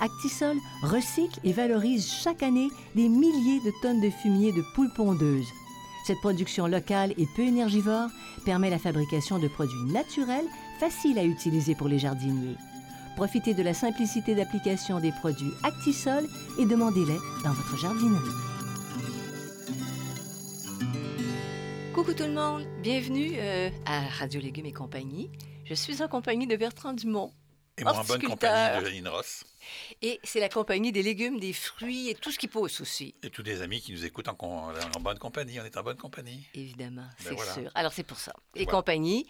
Actisol recycle et valorise chaque année des milliers de tonnes de fumier de poules pondeuses. Cette production locale et peu énergivore permet la fabrication de produits naturels faciles à utiliser pour les jardiniers. Profitez de la simplicité d'application des produits Actisol et demandez-les dans votre jardinerie. Coucou tout le monde, bienvenue euh, à Radio Légumes et compagnie. Je suis en compagnie de Bertrand Dumont. Et moi en bonne compagnie de Janine Ross Et c'est la compagnie des légumes, des fruits et tout ce qui pousse aussi, et tous les amis qui nous écoutent en, en bonne compagnie. On est en bonne compagnie. évidemment, Ben c'est voilà. sûr. Alors c'est pour ça. Et Voilà. compagnie.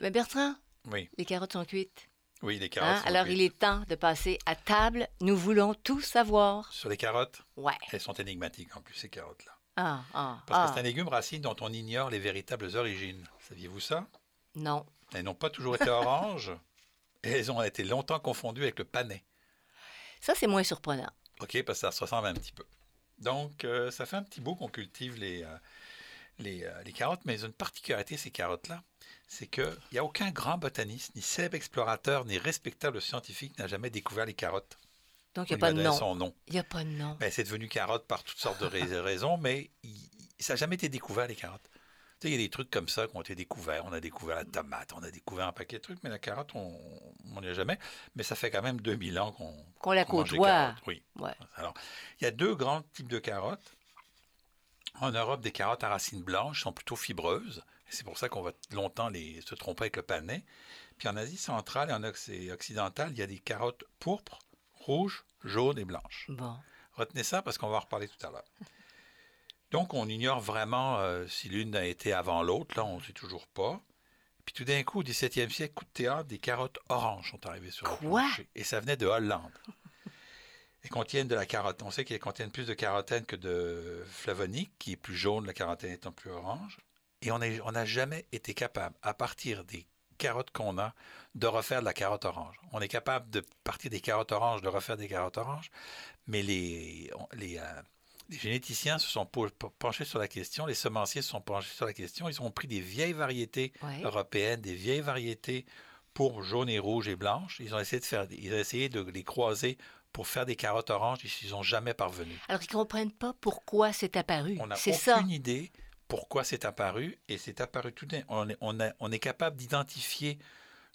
Mais Bertrand, Oui, les carottes sont cuites. oui, les hein? carottes. sont Alors cuites. il est temps de passer à table. Nous voulons tout savoir. Sur les carottes, Ouais. elles sont énigmatiques en plus, ces carottes-là. Ah, ah, Parce ah. que c'est un légume racine dont on ignore les véritables origines. Saviez-vous ça? Non. Elles n'ont pas toujours été oranges et elles ont été longtemps confondues avec le panais. Ça, c'est moins surprenant. OK, parce que ça se ressemble un petit peu. Donc, euh, ça fait un petit bout qu'on cultive les, euh, les, euh, les carottes, mais une particularité, ces carottes-là, c'est qu'il n'y a aucun grand botaniste, ni célèbre explorateur, ni respectable scientifique n'a jamais découvert les carottes. Donc, il n'y a pas de nom. Il n'y a pas de nom. C'est devenu carotte par toutes sortes de rais- raisons, mais il- ça n'a jamais été découvert, les carottes. Tu sais, il y a des trucs comme ça qui ont été découverts. On a découvert la tomate, on a découvert un paquet de trucs, mais la carotte, on n'y a jamais. Mais ça fait quand même 2000 ans qu'on Qu'on la des côtoie. Oui. Ouais. Alors, il y a deux grands types de carottes. En Europe, des carottes à racines blanches sont plutôt fibreuses. C'est pour ça qu'on va longtemps les, se tromper avec le panais. Puis en Asie centrale et en Occ- occidentale, il y a des carottes pourpres, rouges, jaunes et blanches. Bon. Retenez ça parce qu'on va en reparler tout à l'heure. Donc, on ignore vraiment euh, si l'une a été avant l'autre. Là, on ne sait toujours pas. Puis tout d'un coup, au XVIIe siècle, coup de théâtre, des carottes oranges sont arrivées sur le Quoi? plancher. Et ça venait de Hollande. Elles contiennent de la carotène. On sait qu'elles contiennent plus de carotène que de flavonique, qui est plus jaune, la carotène étant plus orange. Et on n'a jamais été capable, à partir des carottes qu'on a, de refaire de la carotte orange. On est capable de partir des carottes oranges, de refaire des carottes oranges, mais les, les, euh, les généticiens se sont penchés sur la question, les semenciers se sont penchés sur la question, ils ont pris des vieilles variétés Ouais. européennes, des vieilles variétés pour jaune et rouge et blanche. Ils ont essayé de faire, ils ont essayé de les croiser pour faire des carottes oranges, ils n'y sont jamais parvenus. Alors, ils ne comprennent pas pourquoi c'est apparu. On n'a aucune ça. idée pourquoi c'est apparu, et c'est apparu tout d'un. On on, on est capable d'identifier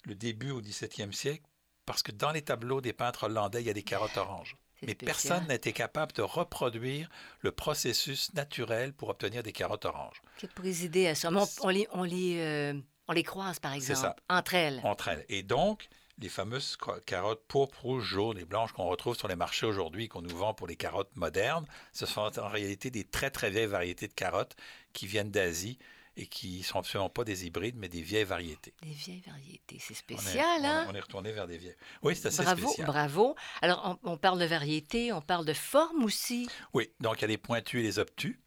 le début au XVIIe siècle parce que dans les tableaux des peintres hollandais, il y a des carottes oranges. Mais spécial. personne n'a été capable de reproduire le processus naturel pour obtenir des carottes oranges. Qui a présidé à ça? Mais on, on les, on, les, euh, on les croise, par exemple, ça. entre elles. entre elles. Et donc, les fameuses carottes pourpres, rouges, jaunes et blanches qu'on retrouve sur les marchés aujourd'hui, qu'on nous vend pour les carottes modernes, ce sont en réalité des très très vieilles variétés de carottes qui viennent d'Asie et qui sont absolument pas des hybrides, mais des vieilles variétés. Des vieilles variétés. C'est On est- spécial, on, hein? on est retourné vers des vieilles. Oui, c'est assez Bravo, spécial. bravo. Alors, on, on parle de variété, on parle de forme aussi. Oui, donc il y a les pointus et les obtus.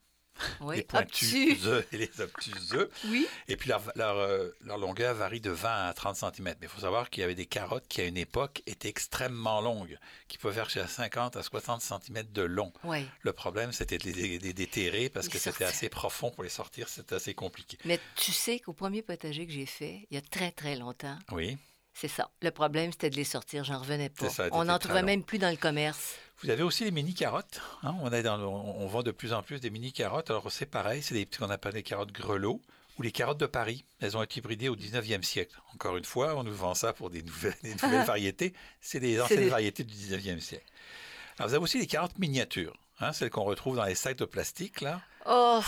Oui, les pointus obtus. œufs et les obtus œufs. Oui. Et puis leur, leur, euh, leur longueur varie de 20 à 30 cm. Mais il faut savoir qu'il y avait des carottes qui, à une époque, étaient extrêmement longues, qui pouvaient faire jusqu'à 50 à 60 cm de long. Oui. Le problème, c'était de les, déterrer parce Les que c'était assez profond pour les sortir, c'était assez compliqué. Mais tu sais qu'au premier potager que j'ai fait, il y a très, très longtemps, Oui. c'est ça. Le problème, c'était de les sortir. J'en revenais pas. Ça, on n'en trouvait long. même plus dans le commerce. Vous avez aussi les mini-carottes. hein. On, est dans le- on, on vend de plus en plus des mini-carottes. Alors, c'est pareil, c'est des- ce qu'on appelle les carottes grelots ou les carottes de Paris. Elles ont été hybridées au 19e siècle. Encore une fois, on nous vend ça pour des nouvelles, des nouvelles variétés. C'est des anciennes des- variétés du 19e siècle. Alors, vous avez aussi les carottes miniatures, hein, celles qu'on retrouve dans les sacs de plastique, là. Oh,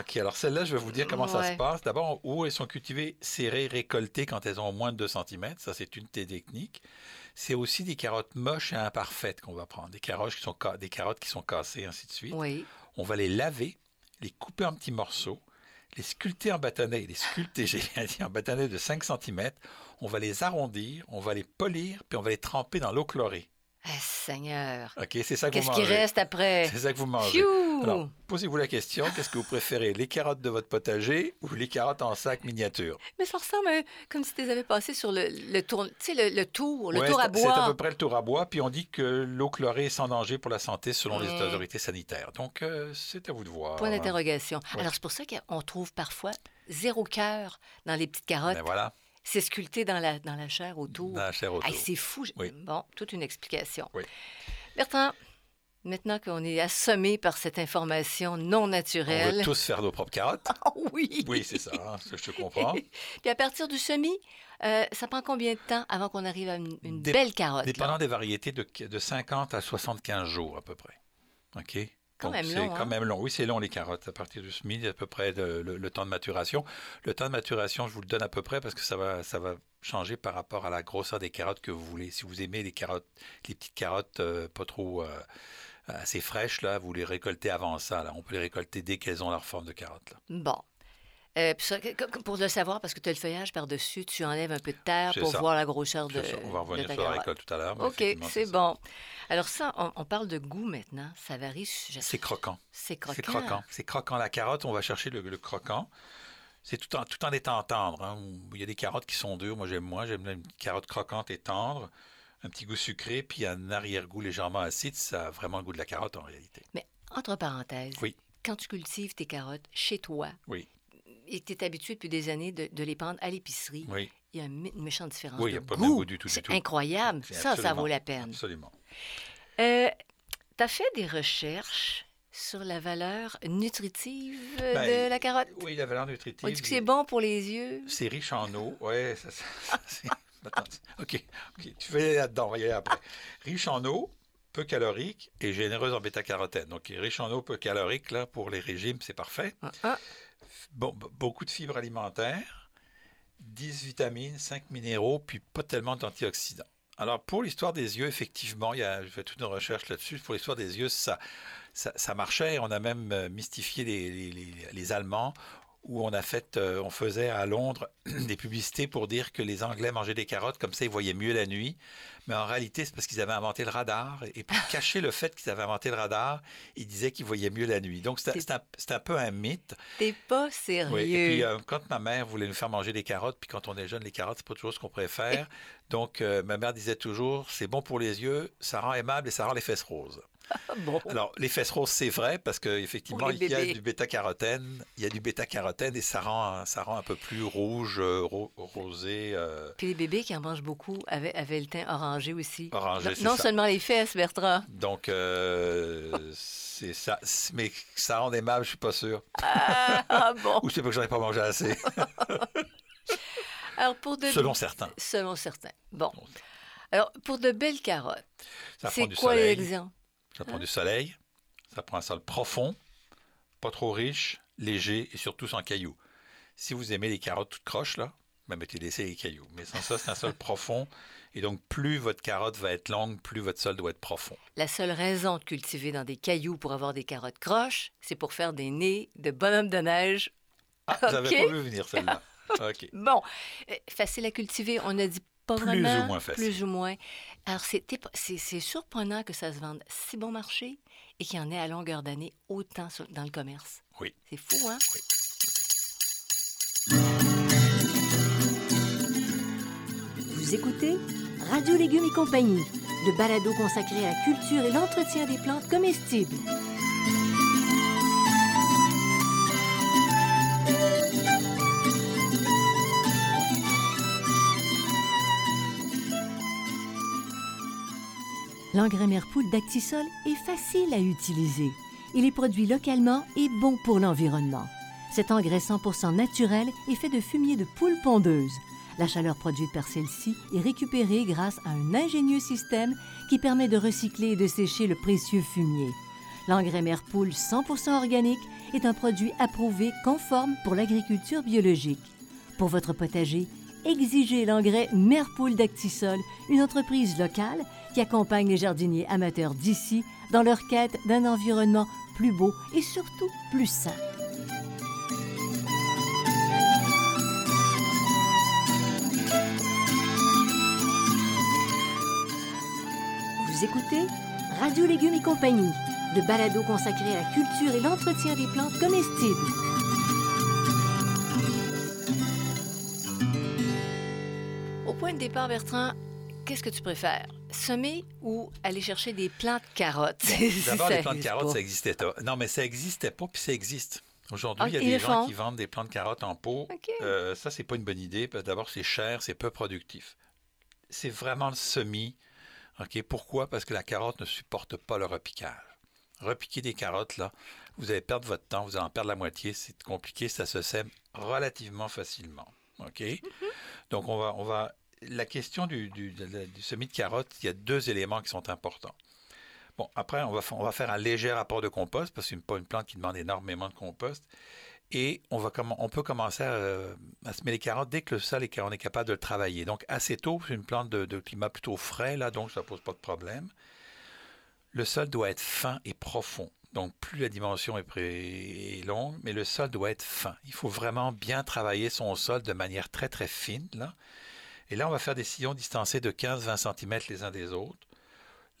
OK, alors celles-là, je vais vous dire comment ça se passe. D'abord, où elles sont cultivées, serrées, récoltées quand elles ont moins de 2 cm. Ça, c'est une des techniques. C'est aussi des carottes moches et imparfaites qu'on va prendre. Des carottes qui sont, ca- des carottes qui sont cassées, ainsi de suite. Oui. On va les laver, les couper en petits morceaux, les sculpter en bâtonnets, les sculpter, j'ai bien dit, en bâtonnets de 5 cm. On va les arrondir, on va les polir, puis on va les tremper dans l'eau chlorée. Ah, Seigneur. OK, c'est ça que vous Qu'est-ce qui reste après? C'est ça que vous mangez. Alors, posez-vous la question, qu'est-ce que vous préférez, les carottes de votre potager ou les carottes en sac miniature? Mais ça ressemble un- comme si tu les avais passées sur le, le tour, tu sais, le, le tour, le Ouais, tour à c'est- C'est à bois. peu près le tour à bois, puis on dit que l'eau chlorée est sans danger pour la santé selon les Ouais. autorités sanitaires. Donc, euh, c'est à vous de voir. Point d'interrogation. Ouais. Alors, c'est pour ça qu'on trouve parfois zéro cœur dans les petites carottes. Ben voilà, C'est sculpté dans la, dans la chair autour. dans la chair autour. Hey, c'est fou. Oui. Bon, toute une explication. Oui. Bertrand, maintenant qu'on est assommé par cette information non on naturelle. veut tous faire nos propres carottes. Oh oui! Oui, c'est ça, hein, je te comprends. Puis à partir du semis, euh, ça prend combien de temps avant qu'on arrive à une, une Dép- belle carotte? là? Dépendant des variétés, de, de 50 à 75 jours à peu près. OK? Quand Donc, même c'est long, quand hein? même long. Oui, c'est long les carottes. À partir du semis, à peu près de- le, le temps de maturation. Le temps de maturation, je vous le donne à peu près parce que ça va, ça va changer par rapport à la grosseur des carottes que vous voulez. Si vous aimez les carottes, les petites carottes euh, pas trop euh, assez fraîches, là, vous les récoltez avant ça. Là. On peut les récolter dès qu'elles ont leur forme de carotte. là. Bon. Euh, ça, pour le savoir, parce que tu as le feuillage par-dessus, tu enlèves un peu de terre pour ça. voir la grosseur de, ça. On va revenir sur la récolte tout à l'heure. OK, c'est bon. Alors ça, on, on parle de goût maintenant. Ça varie. je- C'est croquant. C'est croquant. C'est croquant. C'est croquant. La carotte, on va chercher le, le croquant. C'est tout en, tout en étant tendre. hein. Il y a des carottes qui sont dures. Moi, j'aime moins. J'aime une carotte croquante et tendre. Un petit goût sucré, puis un arrière-goût légèrement acide. Ça a vraiment le goût de la carotte en réalité. Mais entre parenthèses, Oui. quand tu cultives tes carottes chez toi Oui, et que tu es habitué depuis des années de, de les prendre à l'épicerie, oui, il y a une, mé- une méchante différence Oui, il de y a pas le goût. du tout, C'est incroyable. Ça, ça vaut la peine. absolument. Euh, tu as fait des recherches sur la valeur nutritive euh, Ben, de la carotte? Oui, la valeur nutritive. On dit que c'est bon pour les yeux? C'est riche en eau. Ouais, ça, ça- Attends, OK, OK, tu vas aller là-dedans, on va y aller après. Riche en eau, peu calorique et généreuse en bêta-carotène. Donc, riche en eau, peu calorique, là, pour les régimes, c'est parfait. Ah, ah. Beaucoup de fibres alimentaires, 10 vitamines, 5 minéraux, puis pas tellement d'antioxydants. Alors, pour l'histoire des yeux, effectivement, il y a, je fais toute une recherche là-dessus. Pour l'histoire des yeux, ça, ça, ça marchait. On a même euh, mystifié les- les Allemands, où on a fait, euh, on faisait à Londres des publicités pour dire que les Anglais mangeaient des carottes, comme ça ils voyaient mieux la nuit. Mais en réalité, c'est parce qu'ils avaient inventé le radar. Et pour cacher le fait qu'ils avaient inventé le radar, ils disaient qu'ils voyaient mieux la nuit. Donc, c'est un, c'est un peu un mythe. T'es pas sérieux. Oui, et puis euh, quand ma mère voulait nous faire manger des carottes, puis quand on est jeune, les carottes, c'est pas toujours ce qu'on préfère. Donc euh, ma mère disait toujours, c'est bon pour les yeux, ça rend aimable et ça rend les fesses roses. Ah, bon. Alors les fesses roses, c'est vrai parce qu'effectivement, il y a du bêta-carotène, il y a du bêta-carotène et ça rend, ça rend un peu plus rouge, euh, ro- rosé, euh, Puis les bébés qui en mangent beaucoup avaient, avaient le teint orangé aussi. orangé. non c'est non ça. seulement les fesses, Bertrand. Donc euh, c'est ça, mais ça rend aimable, je suis pas sûr. Ah, ah, bon. Ou c'est pas que j'en ai pas mangé assez, Alors, pour de... selon certains. Selon certains. Bon. Alors, pour de belles carottes, c'est quoi l'exemple? Ça Hein? prend du soleil, ça prend un sol profond, pas trop riche, léger et surtout sans cailloux. Si vous aimez les carottes toutes croches, là, ben mettez laissez les cailloux. Mais sans ça, c'est un sol profond. Et donc, plus votre carotte va être longue, plus votre sol doit être profond. La seule raison de cultiver dans des cailloux pour avoir des carottes croches, c'est pour faire des nez de bonhomme de neige. Ah, vous n'avez pas vu venir celle-là. OK. Bon, euh, facile à cultiver, on a dit pas Plus vraiment. ou moins facile. Plus ou moins. Alors, c'est épo- c'est c'est surprenant que ça se vende si bon marché et qu'il y en ait à longueur d'année autant sur- dans le commerce. Oui. C'est fou, hein? Vous écoutez Radio Légumes et compagnie, le balado consacré à la culture et l'entretien des plantes comestibles. L'engrais Merpoule d'Actisol est facile à utiliser. Il est produit localement et bon pour l'environnement. Cet engrais 100% naturel est fait de fumier de poule pondeuse. La chaleur produite par celle-ci est récupérée grâce à un ingénieux système qui permet de recycler et de sécher le précieux fumier. L'engrais Merpoule 100% organique est un produit approuvé conforme pour l'agriculture biologique. Pour votre potager, exigez l'engrais Merpoule d'Actisol, une entreprise locale qui accompagne les jardiniers amateurs d'ici dans leur quête d'un environnement plus beau et surtout plus sain. Vous écoutez Radio Légumes et compagnie, le balado consacré à la culture et l'entretien des plantes comestibles. Au point de départ, Bertrand, qu'est-ce que tu préfères? Semer ou aller chercher des plants de carottes? D'abord, les plants de carottes, pas. ça existait pas. Non, mais ça n'existait pas, puis ça existe. Aujourd'hui, Ah, il y a des gens font. qui vendent des plants de carottes en pot. OK. Euh, ça, c'est pas une bonne idée. parce que D'abord, c'est cher, c'est peu productif. C'est vraiment le semis. OK? Pourquoi? Parce que la carotte ne supporte pas le repiquage. Repiquer des carottes, là, vous allez perdre votre temps, vous allez en perdre la moitié. C'est compliqué, ça se sème relativement facilement. OK? Donc, on va, on va. La question du, semis de carottes, il y a deux éléments qui sont importants. Bon, après, on va, faire un léger apport de compost parce que c'est pas une plante qui demande énormément de compost. Et on, peut commencer à, semer les carottes dès que le sol est, capable de le travailler. Donc, assez tôt, c'est une plante de, climat plutôt frais, là, donc ça ne pose pas de problème. Le sol doit être fin et profond. Donc, plus la dimension est, est longue, mais le sol doit être fin. Il faut vraiment bien travailler son sol de manière très, très fine, là. Et là, on va faire des sillons distancés de 15-20 cm les uns des autres.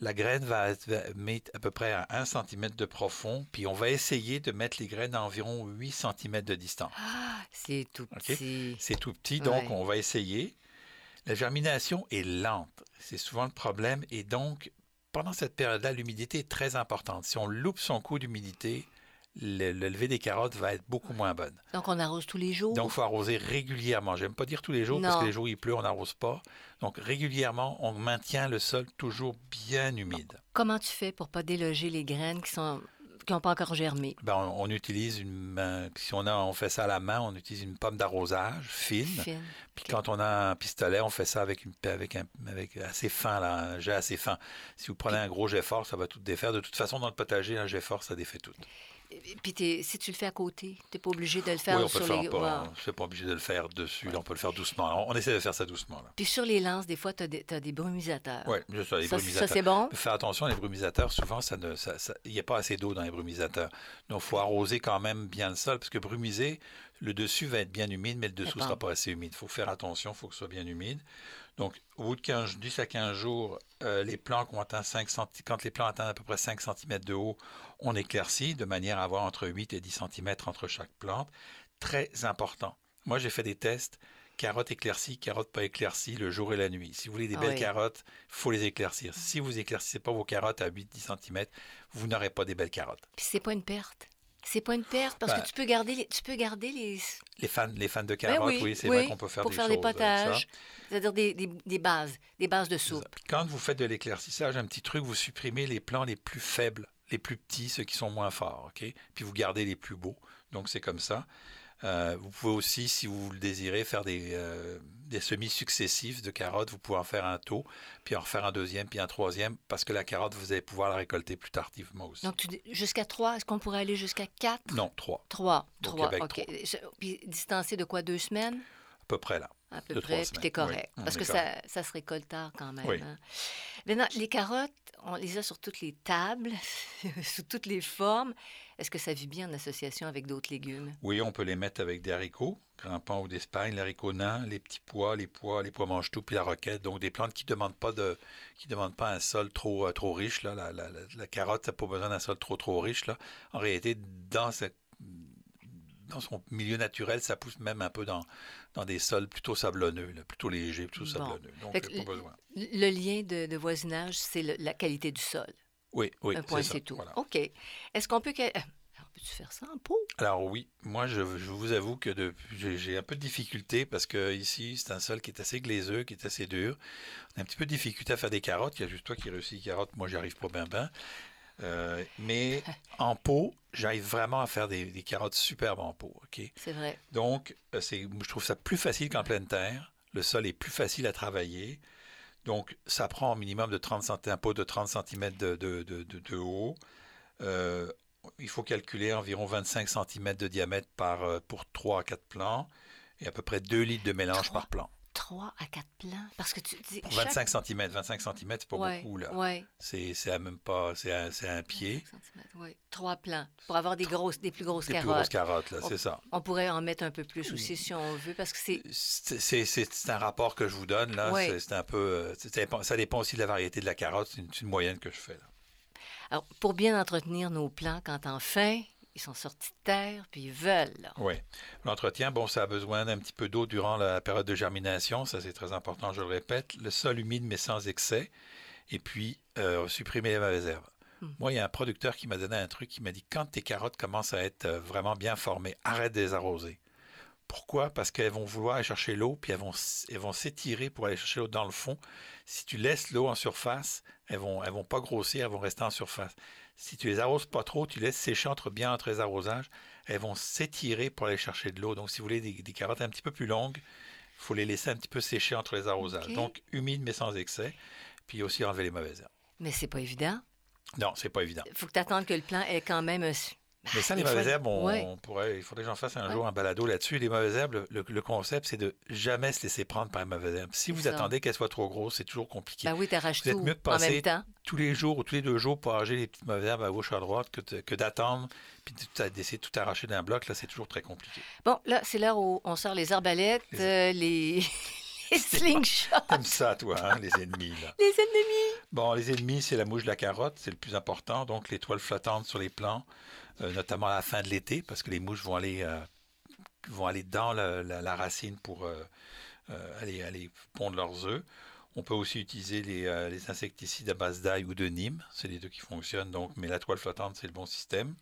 La graine va, mettre à peu près à 1 cm de profond, puis on va essayer de mettre les graines à environ 8 cm de distance. Ah, c'est tout petit. C'est tout petit, donc Ouais. on va essayer. La germination est lente. C'est souvent le problème. Et donc, pendant cette période-là, l'humidité est très importante. Si on loupe son coup d'humidité, le, le lever des carottes va être beaucoup moins bonne. Donc, on arrose tous les jours? Donc, il faut arroser régulièrement. J'aime pas dire tous les jours parce que les jours où il pleut, on n'arrose pas. Donc, régulièrement, on maintient le sol toujours bien humide. Comment tu fais pour pas déloger les graines qui sont qui n'ont pas encore germé? Ben, on, on utilise une main- si on, a, on fait ça à la main, on utilise une pomme d'arrosage fine. Fine. Puis quand on a un pistolet, on fait ça avec, une, avec, un, avec assez fin, là, un jet assez fin. Si vous prenez un gros jet fort, ça va tout défaire. De toute façon, dans le potager, un jet fort, ça défait tout. Puis, t'es- si tu le fais à côté, tu n'es pas obligé de le faire oui, on peut sur le faire les... pas. Ouais. Pas obligé de le faire dessus. là, on peut le faire doucement. On, on essaie de faire ça doucement. Là. Puis sur les lances, des fois, tu as, des brumisateurs. Oui, juste ça, les ça, ça, brumisateurs. c'est bon? Faire attention, les brumisateurs, souvent, ça ne, ça- ça- il n'y a pas assez d'eau dans les brumisateurs. Donc, il faut arroser quand même bien le sol, parce que brumiser, le dessus va être bien humide, mais le dessous ne sera pas assez humide. Il faut faire attention, il faut que ce soit bien humide. Donc, au bout de 15, 10 à 15 jours, euh, les plants qui ont atteint 5 centi- quand les plants atteignent à peu près 5 cm de haut, on éclaircit de manière à avoir entre 8 et 10 cm entre chaque plante. Très important. Moi, j'ai fait des tests. Carottes éclaircies, carottes pas éclaircies, le jour et la nuit. Si vous voulez des Ah belles oui. carottes, il faut les éclaircir. Si vous éclaircissez pas vos carottes à 8-10 cm, vous n'aurez pas des belles carottes. Puis c'est pas une perte. C'est pas une perte parce Ben- que tu peux garder les, tu peux garder les Les fans, les fans de Ben carottes, oui, c'est vrai qu'on peut faire pour des faire choses des ça. potages, c'est-à-dire des, des, des bases, des bases de soupe. Quand vous faites de l'éclaircissage, un petit truc, vous supprimez les plants les plus faibles, les plus petits, ceux qui sont moins forts, ok? Puis vous gardez les plus beaux. Donc c'est comme ça. Euh, vous pouvez aussi, si vous le désirez, faire des, euh, des semis successifs de carottes. Vous pouvez en faire un taux, puis en refaire un deuxième, puis un troisième, parce que la carotte, vous allez pouvoir la récolter plus tardivement aussi. Donc jusqu'à 3, est-ce qu'on pourrait aller jusqu'à 4? Non, trois, 3. Au 3, Québec, OK. Puis distancé de quoi, deux semaines? à peu près là. À peu trois près, puis t'es correct. Oui, Parce que ça, ça se récolte tard quand même. Oui. hein. Maintenant, les carottes, on les a sur toutes les tables, sous toutes les formes. Est-ce que ça vit bien en association avec d'autres légumes? Oui, on peut les mettre avec des haricots, grimpants ou d'Espagne, l'haricot nain, les petits pois, les pois, les pois mange-tout, puis la roquette. Donc des plantes qui ne demandent pas de, qui demandent pas un sol trop, euh, trop riche. Là. La, la- la- la carotte n'a pas besoin d'un sol trop, trop riche. Là. En réalité, dans, cette- dans son milieu naturel, ça pousse même un peu dans, dans des sols plutôt sablonneux, là, plutôt légers, plutôt Bon. sablonneux. Donc, pas besoin. Le lien de, de voisinage, c'est la qualité du sol. Oui, oui, Un point, c'est tout. voilà. OK. Est-ce qu'on peut... euh, peut-tu faire ça en pot? Alors oui, moi je, je vous avoue que j'ai un peu de difficulté parce que ici c'est un sol qui est assez glaiseux, qui est assez dur. On a un petit peu de difficulté à faire des carottes. Il y a juste toi qui réussis les carottes, moi j'y arrive pas bien bien. Euh, mais en pot, j'arrive vraiment à faire des, des carottes superbes en pot. ok? C'est vrai. Donc euh, c'est, je trouve ça plus facile qu'en pleine terre. Le sol est plus facile à travailler. Donc ça prend au minimum de 30 cm, un pot de 30 cm de, de- de- de- haut. Euh, il faut calculer environ 25 cm de diamètre par, pour 3 à 4 plants et à peu près 2 litres de mélange par plant. 3 à 4 plants. Parce que tu dis. Pour chaque- 25 cm, 25 cm, c'est pas Ouais, beaucoup là. ouais. C'est c'est à même pas, c'est à, c'est à un pied. 25 centimètres, ouais. Trois plants. Pour avoir des grosses, des plus grosses Des plus carottes. grosses carottes, là, On- c'est ça. On pourrait en mettre un peu plus aussi si on veut, parce que c'est. C'est c'est- un rapport que je vous donne, là. Ouais. C'est- un peu. euh, ça dépend- aussi de la variété de la carotte. C'est une, une moyenne que je fais, là. Alors, pour bien entretenir nos plants quand enfin ils sont sortis de terre, puis ils veulent. Oui. L'entretien, bon, ça a besoin d'un petit peu d'eau durant la période de germination. Ça, c'est très important, je le répète. Le sol humide, mais sans excès. Et puis, euh, supprimer les mauvaises herbes. Hmm. Moi, il y a un producteur qui m'a donné un truc qui m'a dit quand tes carottes commencent à être euh, vraiment bien formées, arrête de les arroser. Pourquoi? Parce qu'elles vont vouloir aller chercher l'eau, puis elles vont, elles vont s'étirer pour aller chercher l'eau dans le fond. Si tu laisses l'eau en surface, elles vont, elles vont pas grossir, elles vont rester en surface. Si tu les arroses pas trop, tu laisses sécher entre bien entre les arrosages, elles vont s'étirer pour aller chercher de l'eau. Donc, si vous voulez des, des carottes un petit peu plus longues, il faut les laisser un petit peu sécher entre les arrosages. Donc, humide mais sans excès. Puis aussi enlever les mauvaises herbes. Mais c'est pas évident. Non, c'est pas évident. Il faut que tu attendes que le plant ait quand même. Un- Mais ça, les mauvaises herbes, on, ouais. on pourrait, il faudrait que j'en fasse un Ouais. jour un balado là-dessus. Les mauvaises herbes, le, le concept, c'est de jamais se laisser prendre par les mauvaises herbes. Si vous ça. attendez qu'elles soient trop grosses, c'est toujours compliqué. Ben oui, t'arraches Vous êtes mieux de passer tous les jours ou tous les deux jours pour arracher les petites mauvaises herbes à gauche à droite que, que d'attendre puis d'essayer de tout arracher d'un bloc. Là, c'est toujours très compliqué. Bon, là, c'est l'heure où on sort les arbalètes, Les- euh, les, les slingshots, T'aimes ça, toi, hein, les ennemis, là. les ennemis. Bon, les ennemis, c'est la mouche de la carotte, c'est le plus important. Donc, les toiles flottantes sur les plants, euh, notamment à la fin de l'été, parce que les mouches vont aller, euh, vont aller dans la, la- la racine pour euh, aller, aller pondre leurs œufs. On peut aussi utiliser les, les insecticides à base d'ail ou de nîmes. C'est les deux qui fonctionnent. Donc, mais la toile flottante, c'est le bon système.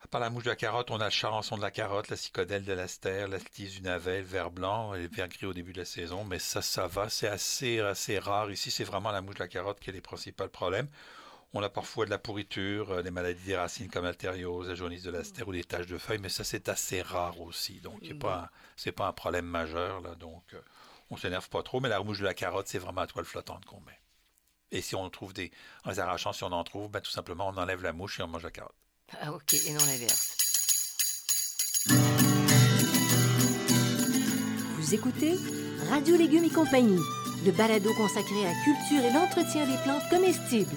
À part la mouche de la carotte, on a le charançon de la carotte, la cicodelle de l'astère, la tige du navet, le vert blanc et le vert gris au début de la saison. Mais ça, ça va. C'est assez, assez rare. Ici, c'est vraiment la mouche de la carotte qui est les principaux problèmes. On a parfois de la pourriture, euh, des maladies des racines comme l'altériose, la jaunisse de l'astère ou des taches de feuilles, mais ça, c'est assez rare aussi. Donc, ce n'est pas, un- c'est pas un problème majeur. Là, donc, euh, on ne s'énerve pas trop. Mais la mouche de la carotte, c'est vraiment la toile flottante qu'on met. Et si on trouve des. En les arrachant, si on en trouve, ben, tout simplement, on enlève la mouche et on mange la carotte. Ah, OK, et non l'inverse. Vous écoutez Radio Légumes et compagnie, le balado consacré à la culture et l'entretien des plantes comestibles.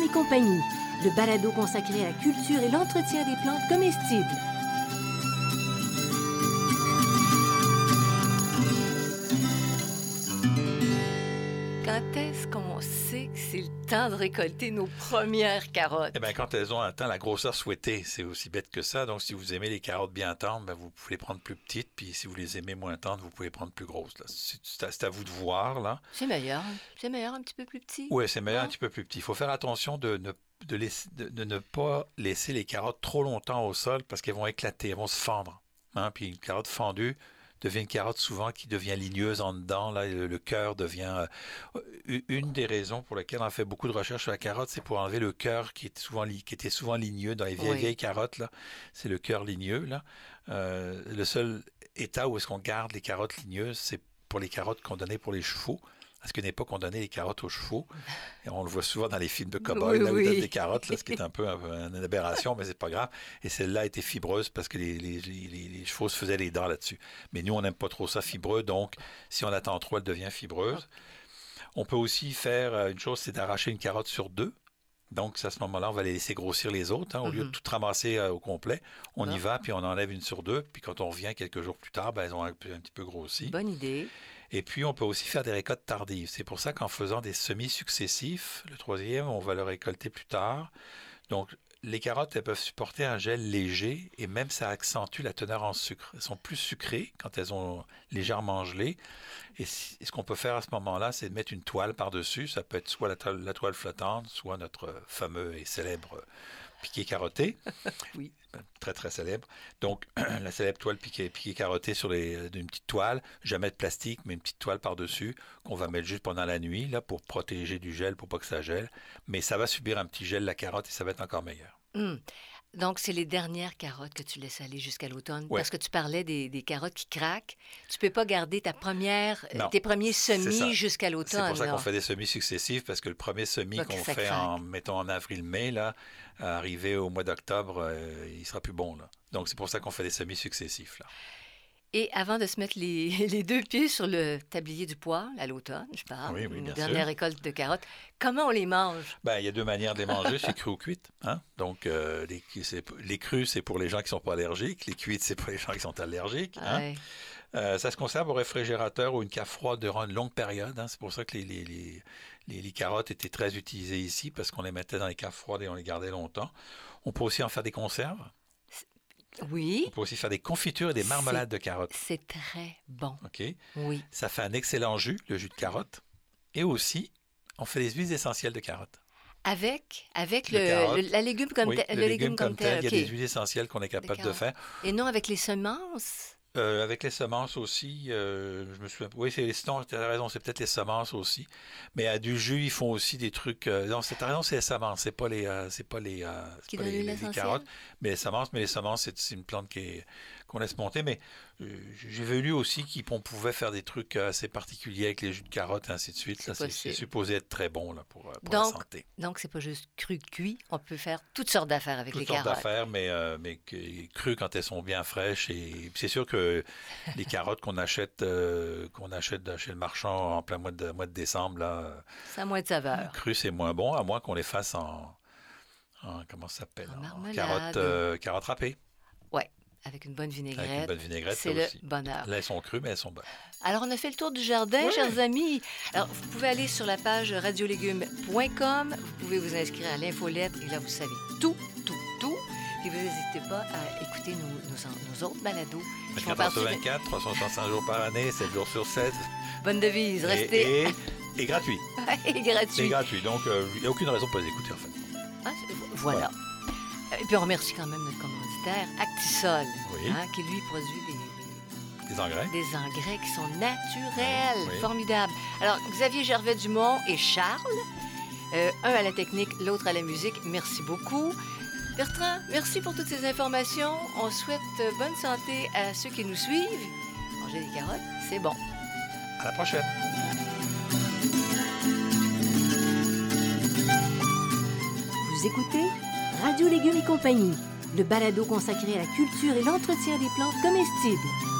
Et compagnie, le balado consacré à la culture et l'entretien des plantes comestibles. C'est le temps de récolter nos premières carottes? Eh bien, quand elles ont atteint la grosseur souhaitée, c'est aussi bête que ça. Donc, si vous aimez les carottes bien tendres, ben, vous pouvez les prendre plus petites. Puis, si vous les aimez moins tendres, vous pouvez les prendre plus grosses. C'est à, vous de voir, là. C'est meilleur. C'est meilleur un petit peu plus petit. Oui, c'est meilleur un petit peu plus petit. Il faut faire attention de ne, de, laisser- de- de ne pas laisser les carottes trop longtemps au sol parce qu'elles vont éclater, elles vont se fendre. hein. Puis une carotte fendue devient une carotte souvent qui devient ligneuse en dedans. Là, le, le cœur devient... euh, une des raisons pour lesquelles on fait beaucoup de recherches sur la carotte, c'est pour enlever le cœur qui, est souvent, qui était souvent ligneux dans les vieilles, Oui. vieilles carottes. Là. C'est le cœur ligneux. Là. Euh, le seul état où est-ce qu'on garde les carottes ligneuses, c'est pour les carottes qu'on donnait pour les chevaux. Parce qu'à une époque, on donnait les carottes aux chevaux. Et on le voit souvent dans les films de cow-boys, Oui, là, où ils oui. donnent des carottes, là, ce qui est un peu, un peu une aberration, mais c'est pas grave. Et celle-là était fibreuse parce que les, les- les- les- les chevaux se faisaient les dents là-dessus. Mais nous, on n'aime pas trop ça fibreux, donc si on attend trop, elle devient fibreuse. On peut aussi faire euh, une chose, c'est d'arracher une carotte sur deux. Donc, à ce moment-là, on va les laisser grossir les autres. hein. Au lieu de Mhm. tout ramasser euh, au complet, on y va, puis on enlève une sur deux. Puis quand on revient quelques jours plus tard, ben, elles ont un, un petit peu grossi. Bonne idée. Et puis, on peut aussi faire des récoltes tardives. C'est pour ça qu'en faisant des semis successifs, le troisième, on va le récolter plus tard. Donc, les carottes, elles peuvent supporter un gel léger et même ça accentue la teneur en sucre. Elles sont plus sucrées quand elles ont légèrement gelé. Et, ce qu'on peut faire à ce moment-là, c'est de mettre une toile par-dessus. Ça peut être soit la toile flottante, soit notre fameux et célèbre piqué carotté. Oui. Très, très célèbre. Donc, la célèbre toile piquée, piquée carottée sur les, euh, une petite toile, jamais de plastique, mais une petite toile par-dessus qu'on va mettre juste pendant la nuit là, pour protéger du gel, pour pas que ça gèle. Mais ça va subir un petit gel, la carotte, et ça va être encore meilleur. Hum. Donc, c'est les dernières carottes que tu laisses aller jusqu'à l'automne. Ouais. Parce que tu parlais des, des carottes qui craquent. Tu peux pas garder ta première, euh, Non, tes premiers c'est semis jusqu'à C'est l'automne. pour ça qu'on fait des semis successifs, parce que le premier semis que qu'on fait craque. en, mettons, en avril-mai, là, arrivé au mois d'octobre, euh, il sera plus bon. Là. Donc, c'est pour ça qu'on fait des semis successifs. Là. Et avant de se mettre les, les deux pieds sur le tablier du pois, à l'automne, je parle, Oui, oui, une dernière récolte de carottes, comment on les mange? Ben, il y a deux manières de les manger, c'est cru ou cuite. Hein? Donc, euh, les, crus, c'est pour les gens qui sont pas allergiques. Les cuites, c'est pour les gens qui sont allergiques. hein. Ouais. Euh, ça se conserve au réfrigérateur ou une cave froide durant une longue période. hein. C'est pour ça que les, les- les- les- les carottes étaient très utilisées ici, parce qu'on les mettait dans les caves froides et on les gardait longtemps. On peut aussi en faire des conserves. Oui, On peut aussi faire des confitures et des marmelades de carottes. c'est très bon. OK? Oui. Ça fait un excellent jus, le jus de carotte. Et aussi, on fait des huiles essentielles de carotte. Avec, avec Le la légume comme Oui, tel, le, légume comme tel, il y a des huiles essentielles qu'on est capable de faire. Et non avec les semences? Euh, avec les semences aussi, euh, je me souviens. Oui, c'est les non, tu as raison, c'est peut-être les semences aussi. Mais à du jus, ils font aussi des trucs. euh, non, c'est t'as raison, c'est les semences, c'est pas les, c'est pas les, pas carottes, mais les semences. Mais les semences, c'est, c'est une plante qui est- qu'on laisse monter. Mais euh, j'ai vu aussi qu'on pouvait faire des trucs assez particuliers avec les jus de carottes et ainsi de suite. C'est supposé être très bon là, pour, euh, pour Donc, la santé. Donc, c'est pas juste cru cuit. On peut faire toutes sortes d'affaires avec Toutes les sortes carottes. d'affaires, mais, euh, mais crues quand elles sont bien fraîches. Et c'est sûr que les carottes qu'on achète, euh, qu'on achète chez le marchand en plein mois de, mois de décembre, là, Ça a moins de saveur. crues, c'est moins bon, à moins qu'on les fasse en, en- comment ça s'appelle? En carottes, euh, carottes râpées, Avec une bonne avec une vinaigrette. bonne vinaigrette, C'est le aussi. bonheur. Là, elles sont crues, mais elles sont bonnes. Alors, on a fait le tour du jardin, chers amis. Alors, vous pouvez aller sur la page radiolégumes.com. Vous pouvez vous inscrire à l'infolette et là, vous savez tout, tout, tout. Puis vous n'hésitez pas à écouter nos, nos- nos autres balados. qui font 24 partie sur de- 24, 365 jours par année, 7 jours sur 7. Bonne devise, Et, restez et, et gratuit. et, C'est gratuit. gratuit, donc il n'y a aucune raison de pas les écouter en fait. Ah, voilà. Et puis, on remercie quand même notre commanditaire, Actisol, Oui. hein, qui lui produit des, Des engrais. des engrais qui sont naturels. Oui. Formidable. Alors, Xavier Gervais-Dumont et Charles, euh, un à la technique, l'autre à la musique, merci beaucoup. Bertrand, merci pour toutes ces informations. On souhaite euh, bonne santé à ceux qui nous suivent. Manger des carottes, c'est bon. À la prochaine. Vous écoutez Radio Légumes et compagnie, le balado consacré à la culture et l'entretien des plantes comestibles.